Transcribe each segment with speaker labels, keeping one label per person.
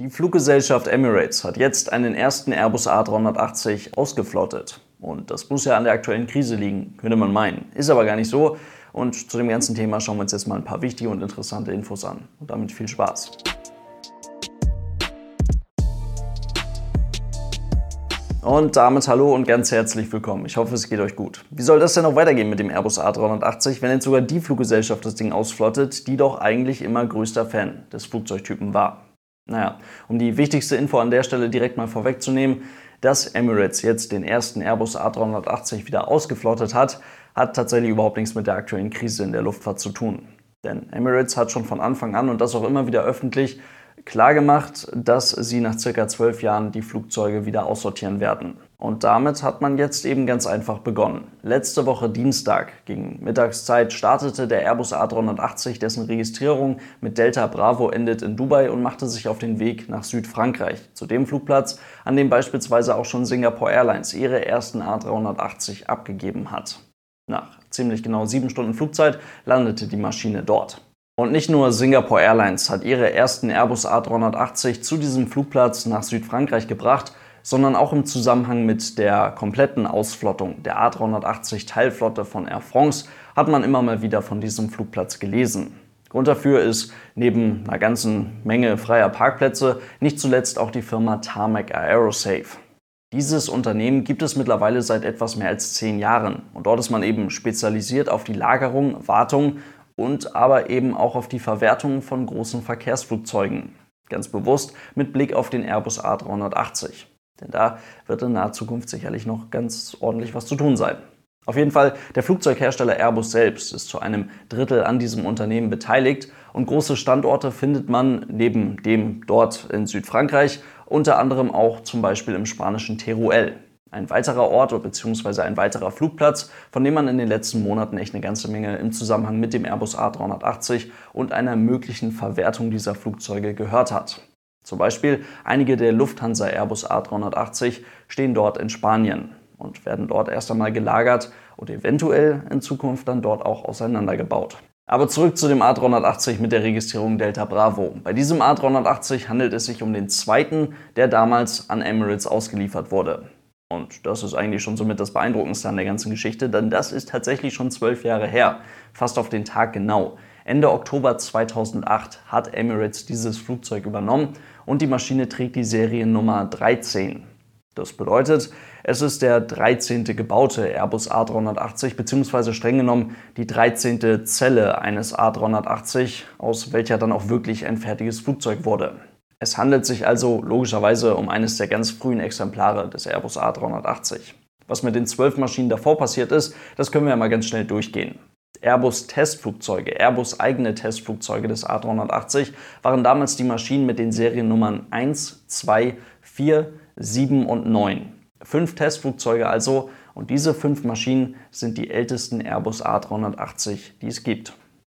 Speaker 1: Die Fluggesellschaft Emirates hat jetzt einen ersten Airbus A380 ausgeflottet. Und das muss ja an der aktuellen Krise liegen, könnte man meinen. Ist aber gar nicht so. Und zu dem ganzen Thema schauen wir uns jetzt mal ein paar wichtige und interessante Infos an. Und damit viel Spaß. Und damit hallo und ganz herzlich willkommen. Ich hoffe, es geht euch gut. Wie soll das denn noch weitergehen mit dem Airbus A380, wenn jetzt sogar die Fluggesellschaft das Ding ausflottet, die doch eigentlich immer größter Fan des Flugzeugtypen war? Naja, um die wichtigste Info an der Stelle direkt mal vorwegzunehmen, dass Emirates jetzt den ersten Airbus A380 wieder ausgeflottet hat, hat tatsächlich überhaupt nichts mit der aktuellen Krise in der Luftfahrt zu tun. Denn Emirates hat schon von Anfang an und das auch immer wieder öffentlich klargemacht, dass sie nach circa zwölf Jahren die Flugzeuge wieder aussortieren werden. Und damit hat man jetzt eben ganz einfach begonnen. Letzte Woche Dienstag gegen Mittagszeit startete der Airbus A380, dessen Registrierung mit Delta Bravo endet in Dubai und machte sich auf den Weg nach Südfrankreich, zu dem Flugplatz, an dem beispielsweise auch schon Singapore Airlines ihre ersten A380 abgegeben hat. Nach ziemlich genau sieben Stunden Flugzeit landete die Maschine dort. Und nicht nur Singapore Airlines hat ihre ersten Airbus A380 zu diesem Flugplatz nach Südfrankreich gebracht, sondern auch im Zusammenhang mit der kompletten Ausflottung der A380 Teilflotte von Air France hat man immer mal wieder von diesem Flugplatz gelesen. Grund dafür ist neben einer ganzen Menge freier Parkplätze nicht zuletzt auch die Firma Tarmac Aerosafe. Dieses Unternehmen gibt es mittlerweile seit etwas mehr als zehn Jahren und dort ist man eben spezialisiert auf die Lagerung, Wartung und aber eben auch auf die Verwertung von großen Verkehrsflugzeugen. Ganz bewusst mit Blick auf den Airbus A380. Denn da wird in naher Zukunft sicherlich noch ganz ordentlich was zu tun sein. Auf jeden Fall, der Flugzeughersteller Airbus selbst ist zu einem Drittel an diesem Unternehmen beteiligt und große Standorte findet man neben dem dort in Südfrankreich unter anderem auch zum Beispiel im spanischen Teruel. Ein weiterer Ort bzw. ein weiterer Flugplatz, von dem man in den letzten Monaten echt eine ganze Menge im Zusammenhang mit dem Airbus A380 und einer möglichen Verwertung dieser Flugzeuge gehört hat. Zum Beispiel einige der Lufthansa Airbus A380 stehen dort in Spanien und werden dort erst einmal gelagert und eventuell in Zukunft dann dort auch auseinandergebaut. Aber zurück zu dem A380 mit der Registrierung Delta Bravo. Bei diesem A380 handelt es sich um den zweiten, der damals an Emirates ausgeliefert wurde. Und das ist eigentlich schon somit das Beeindruckendste an der ganzen Geschichte, denn das ist tatsächlich schon zwölf Jahre her, fast auf den Tag genau. Ende Oktober 2008 hat Emirates dieses Flugzeug übernommen und die Maschine trägt die Seriennummer 13. Das bedeutet, es ist der 13. gebaute Airbus A380 beziehungsweise streng genommen die 13. Zelle eines A380, aus welcher dann auch wirklich ein fertiges Flugzeug wurde. Es handelt sich also logischerweise um eines der ganz frühen Exemplare des Airbus A380. Was mit den zwölf Maschinen davor passiert ist, das können wir ja mal ganz schnell durchgehen. Airbus Testflugzeuge, Airbus eigene Testflugzeuge des A380 waren damals die Maschinen mit den Seriennummern 1, 2, 4, 7 und 9. Fünf Testflugzeuge also und diese fünf Maschinen sind die ältesten Airbus A380, die es gibt.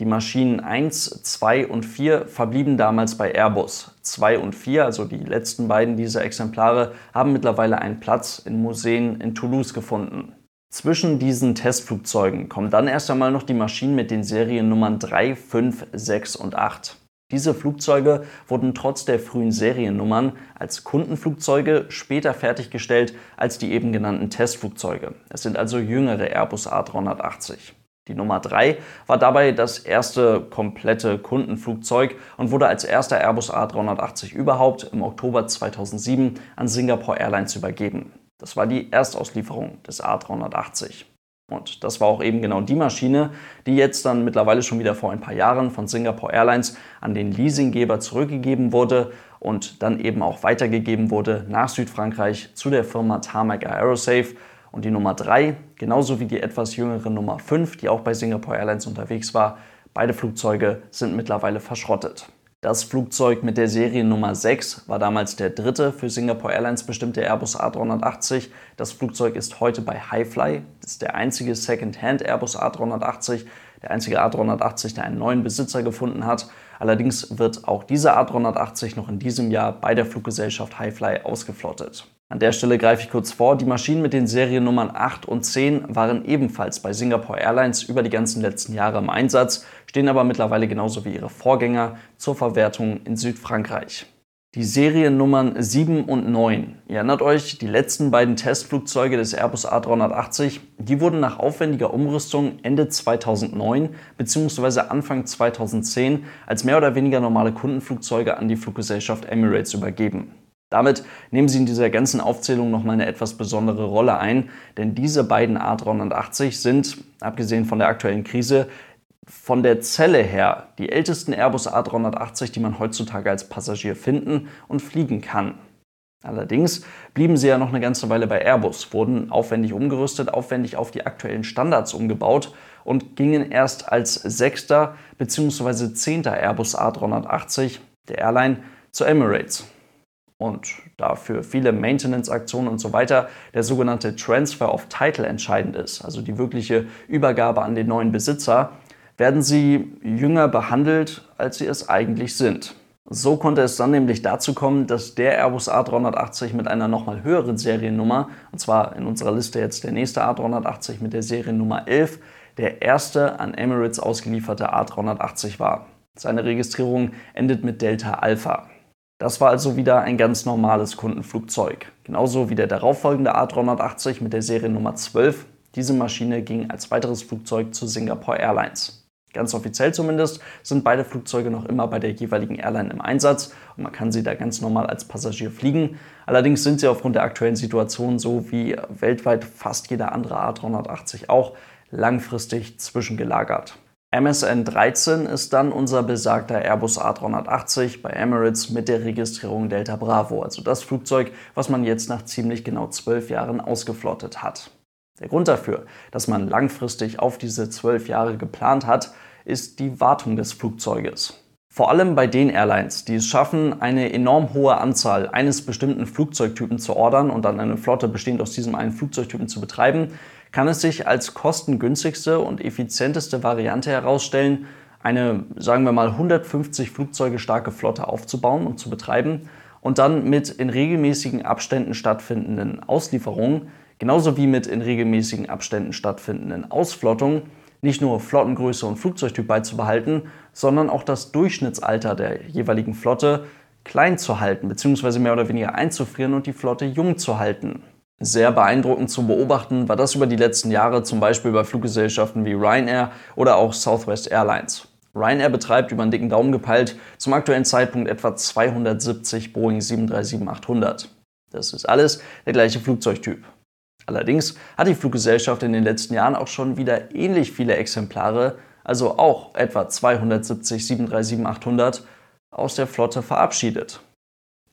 Speaker 1: Die Maschinen 1, 2 und 4 verblieben damals bei Airbus. 2 und 4, also die letzten beiden dieser Exemplare, haben mittlerweile einen Platz in Museen in Toulouse gefunden. Zwischen diesen Testflugzeugen kommen dann erst einmal noch die Maschinen mit den Seriennummern 3, 5, 6 und 8. Diese Flugzeuge wurden trotz der frühen Seriennummern als Kundenflugzeuge später fertiggestellt als die eben genannten Testflugzeuge. Es sind also jüngere Airbus A380. Die Nummer 3 war dabei das erste komplette Kundenflugzeug und wurde als erster Airbus A380 überhaupt im Oktober 2007 an Singapore Airlines übergeben. Das war die Erstauslieferung des A380. Und das war auch eben genau die Maschine, die jetzt dann mittlerweile schon wieder vor ein paar Jahren von Singapore Airlines an den Leasinggeber zurückgegeben wurde und dann eben auch weitergegeben wurde nach Südfrankreich zu der Firma Tarmac Aerosafe und die Nummer 3, genauso wie die etwas jüngere Nummer 5, die auch bei Singapore Airlines unterwegs war, beide Flugzeuge sind mittlerweile verschrottet. Das Flugzeug mit der Seriennummer 6 war damals der dritte für Singapore Airlines bestimmte Airbus A380. Das Flugzeug ist heute bei Highfly. Das ist der einzige Second-Hand Airbus A380, der einzige A380, der einen neuen Besitzer gefunden hat. Allerdings wird auch dieser A380 noch in diesem Jahr bei der Fluggesellschaft Highfly ausgeflottet. An der Stelle greife ich kurz vor, die Maschinen mit den Seriennummern 8 und 10 waren ebenfalls bei Singapore Airlines über die ganzen letzten Jahre im Einsatz, stehen aber mittlerweile genauso wie ihre Vorgänger zur Verwertung in Südfrankreich. Die Seriennummern 7 und 9. Ihr erinnert euch, die letzten beiden Testflugzeuge des Airbus A380, die wurden nach aufwendiger Umrüstung Ende 2009 bzw. Anfang 2010 als mehr oder weniger normale Kundenflugzeuge an die Fluggesellschaft Emirates übergeben. Damit nehmen sie in dieser ganzen Aufzählung nochmal eine etwas besondere Rolle ein, denn diese beiden A380 sind, abgesehen von der aktuellen Krise, von der Zelle her die ältesten Airbus A380, die man heutzutage als Passagier finden und fliegen kann. Allerdings blieben sie ja noch eine ganze Weile bei Airbus, wurden aufwendig umgerüstet, aufwendig auf die aktuellen Standards umgebaut und gingen erst als sechster bzw. zehnter Airbus A380 der Airline zu Emirates. Und da für viele Maintenance-Aktionen und so weiter der sogenannte Transfer of Title entscheidend ist, also die wirkliche Übergabe an den neuen Besitzer, werden sie jünger behandelt, als sie es eigentlich sind. So konnte es dann nämlich dazu kommen, dass der Airbus A380 mit einer nochmal höheren Seriennummer, und zwar in unserer Liste jetzt der nächste A380 mit der Seriennummer 11, der erste an Emirates ausgelieferte A380 war. Seine Registrierung endet mit Delta Alpha. Das war also wieder ein ganz normales Kundenflugzeug. Genauso wie der darauffolgende A380 mit der Seriennummer 12. Diese Maschine ging als weiteres Flugzeug zu Singapore Airlines. Ganz offiziell zumindest sind beide Flugzeuge noch immer bei der jeweiligen Airline im Einsatz und man kann sie da ganz normal als Passagier fliegen. Allerdings sind sie aufgrund der aktuellen Situation so wie weltweit fast jeder andere A380 auch langfristig zwischengelagert. MSN 13 ist dann unser besagter Airbus A380 bei Emirates mit der Registrierung Delta Bravo, also das Flugzeug, was man jetzt nach ziemlich genau zwölf Jahren ausgeflottet hat. Der Grund dafür, dass man langfristig auf diese zwölf Jahre geplant hat, ist die Wartung des Flugzeuges. Vor allem bei den Airlines, die es schaffen, eine enorm hohe Anzahl eines bestimmten Flugzeugtypen zu ordern und dann eine Flotte bestehend aus diesem einen Flugzeugtypen zu betreiben, kann es sich als kostengünstigste und effizienteste Variante herausstellen, eine, sagen wir mal, 150 Flugzeuge starke Flotte aufzubauen und zu betreiben und dann mit in regelmäßigen Abständen stattfindenden Auslieferungen, genauso wie mit in regelmäßigen Abständen stattfindenden Ausflottungen, nicht nur Flottengröße und Flugzeugtyp beizubehalten, sondern auch das Durchschnittsalter der jeweiligen Flotte klein zu halten bzw. mehr oder weniger einzufrieren und die Flotte jung zu halten. Sehr beeindruckend zu beobachten war das über die letzten Jahre zum Beispiel bei Fluggesellschaften wie Ryanair oder auch Southwest Airlines. Ryanair betreibt über einen dicken Daumen gepeilt zum aktuellen Zeitpunkt etwa 270 Boeing 737-800. Das ist alles der gleiche Flugzeugtyp. Allerdings hat die Fluggesellschaft in den letzten Jahren auch schon wieder ähnlich viele Exemplare, also auch etwa 270 737-800, aus der Flotte verabschiedet.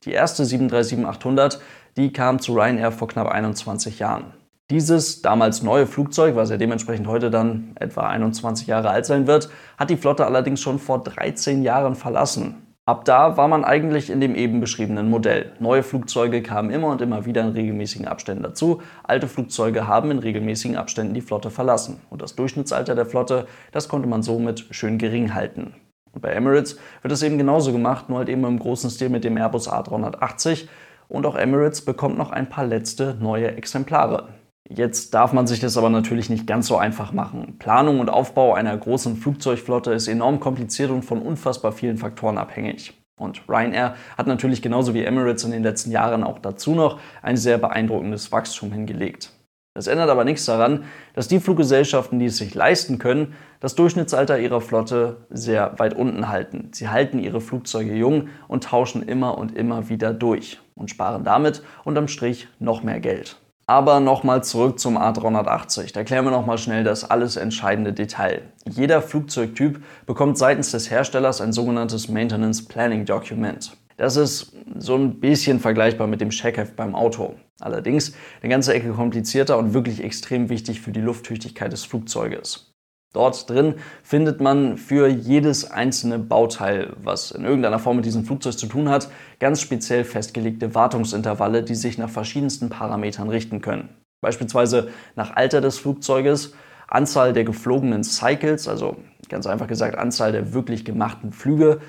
Speaker 1: Die erste 737-800, die kam zu Ryanair vor knapp 21 Jahren. Dieses damals neue Flugzeug, was ja dementsprechend heute dann etwa 21 Jahre alt sein wird, hat die Flotte allerdings schon vor 13 Jahren verlassen. Ab da war man eigentlich in dem eben beschriebenen Modell. Neue Flugzeuge kamen immer und immer wieder in regelmäßigen Abständen dazu. Alte Flugzeuge haben in regelmäßigen Abständen die Flotte verlassen. Und das Durchschnittsalter der Flotte, das konnte man somit schön gering halten. Und bei Emirates wird es eben genauso gemacht, nur halt eben im großen Stil mit dem Airbus A380. Und auch Emirates bekommt noch ein paar letzte neue Exemplare. Jetzt darf man sich das aber natürlich nicht ganz so einfach machen. Planung und Aufbau einer großen Flugzeugflotte ist enorm kompliziert und von unfassbar vielen Faktoren abhängig. Und Ryanair hat natürlich genauso wie Emirates in den letzten Jahren auch dazu noch ein sehr beeindruckendes Wachstum hingelegt. Das ändert aber nichts daran, dass die Fluggesellschaften, die es sich leisten können, das Durchschnittsalter ihrer Flotte sehr weit unten halten. Sie halten ihre Flugzeuge jung und tauschen immer und immer wieder durch und sparen damit unterm Strich noch mehr Geld. Aber nochmal zurück zum A380. Da klären wir nochmal schnell das alles entscheidende Detail. Jeder Flugzeugtyp bekommt seitens des Herstellers ein sogenanntes Maintenance Planning Document. Das ist so ein bisschen vergleichbar mit dem Checkheft beim Auto. Allerdings eine ganze Ecke komplizierter und wirklich extrem wichtig für die Lufttüchtigkeit des Flugzeuges. Dort drin findet man für jedes einzelne Bauteil, was in irgendeiner Form mit diesem Flugzeug zu tun hat, ganz speziell festgelegte Wartungsintervalle, die sich nach verschiedensten Parametern richten können. Beispielsweise nach Alter des Flugzeuges, Anzahl der geflogenen Cycles, also ganz einfach gesagt Anzahl der wirklich gemachten Flüge,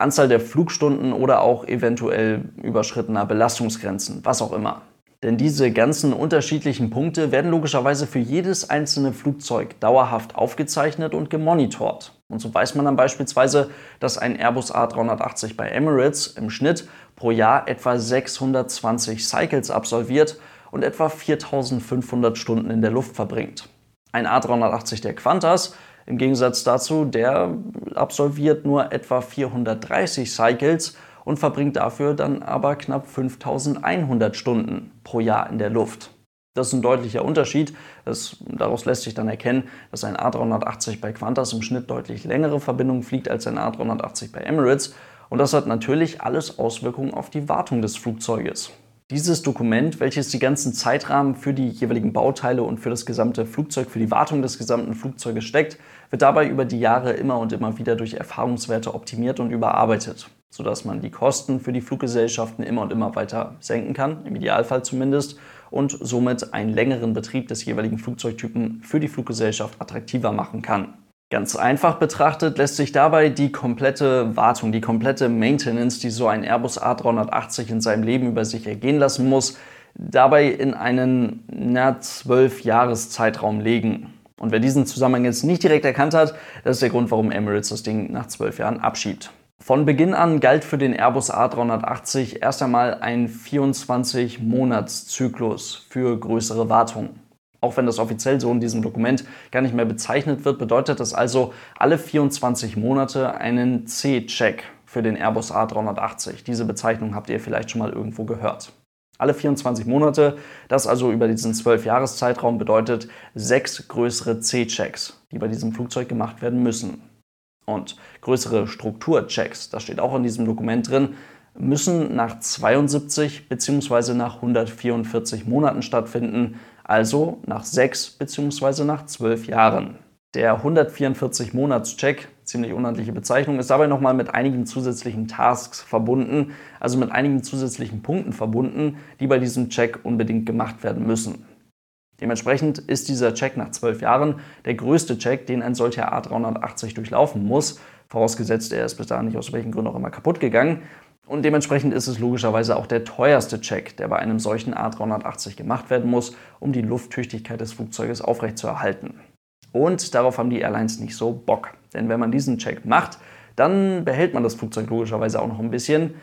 Speaker 1: Anzahl der Flugstunden oder auch eventuell überschrittener Belastungsgrenzen, was auch immer. Denn diese ganzen unterschiedlichen Punkte werden logischerweise für jedes einzelne Flugzeug dauerhaft aufgezeichnet und gemonitort. Und so weiß man dann beispielsweise, dass ein Airbus A380 bei Emirates im Schnitt pro Jahr etwa 620 Cycles absolviert und etwa 4500 Stunden in der Luft verbringt. Ein A380 der Qantas im Gegensatz dazu, der absolviert nur etwa 430 Cycles und verbringt dafür dann aber knapp 5100 Stunden pro Jahr in der Luft. Das ist ein deutlicher Unterschied. Das, daraus lässt sich dann erkennen, dass ein A380 bei Qantas im Schnitt deutlich längere Verbindungen fliegt als ein A380 bei Emirates. Und das hat natürlich alles Auswirkungen auf die Wartung des Flugzeuges. Dieses Dokument, welches die ganzen Zeitrahmen für die jeweiligen Bauteile und für das gesamte Flugzeug, für die Wartung des gesamten Flugzeuges steckt, wird dabei über die Jahre immer und immer wieder durch Erfahrungswerte optimiert und überarbeitet, sodass man die Kosten für die Fluggesellschaften immer und immer weiter senken kann, im Idealfall zumindest, und somit einen längeren Betrieb des jeweiligen Flugzeugtypen für die Fluggesellschaft attraktiver machen kann. Ganz einfach betrachtet lässt sich dabei die komplette Wartung, die komplette Maintenance, die so ein Airbus A380 in seinem Leben über sich ergehen lassen muss, dabei in einen na, 12 Jahres Zeitraum legen. Und wer diesen Zusammenhang jetzt nicht direkt erkannt hat, das ist der Grund, warum Emirates das Ding nach 12 Jahren abschiebt. Von Beginn an galt für den Airbus A380 erst einmal ein 24-Monats-Zyklus für größere Wartungen. Auch wenn das offiziell so in diesem Dokument gar nicht mehr bezeichnet wird, bedeutet das also alle 24 Monate einen C-Check für den Airbus A380. Diese Bezeichnung habt ihr vielleicht schon mal irgendwo gehört. Alle 24 Monate, das also über diesen 12-Jahres-Zeitraum bedeutet sechs größere C-Checks, die bei diesem Flugzeug gemacht werden müssen. Und größere Strukturchecks, das steht auch in diesem Dokument drin, müssen nach 72 bzw. nach 144 Monaten stattfinden, also nach 6 bzw. nach 12 Jahren. Der 144-Monats-Check, ziemlich unhandliche Bezeichnung, ist dabei nochmal mit einigen zusätzlichen Tasks verbunden, also mit einigen zusätzlichen Punkten verbunden, die bei diesem Check unbedingt gemacht werden müssen. Dementsprechend ist dieser Check nach 12 Jahren der größte Check, den ein solcher A380 durchlaufen muss, vorausgesetzt er ist bis dahin nicht aus welchen Gründen auch immer kaputt gegangen. Und dementsprechend ist es logischerweise auch der teuerste Check, der bei einem solchen A380 gemacht werden muss, um die Lufttüchtigkeit des Flugzeuges aufrechtzuerhalten. Und darauf haben die Airlines nicht so Bock. Denn wenn man diesen Check macht, dann behält man das Flugzeug logischerweise auch noch ein bisschen.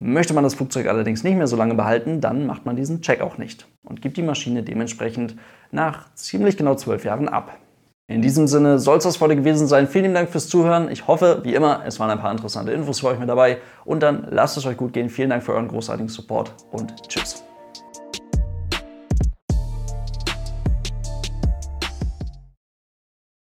Speaker 1: Möchte man das Flugzeug allerdings nicht mehr so lange behalten, dann macht man diesen Check auch nicht und gibt die Maschine dementsprechend nach ziemlich genau zwölf Jahren ab. In diesem Sinne soll es das heute gewesen sein. Vielen Dank fürs Zuhören. Ich hoffe, wie immer, es waren ein paar interessante Infos für euch mit dabei. Und dann lasst es euch gut gehen. Vielen Dank für euren großartigen Support und tschüss.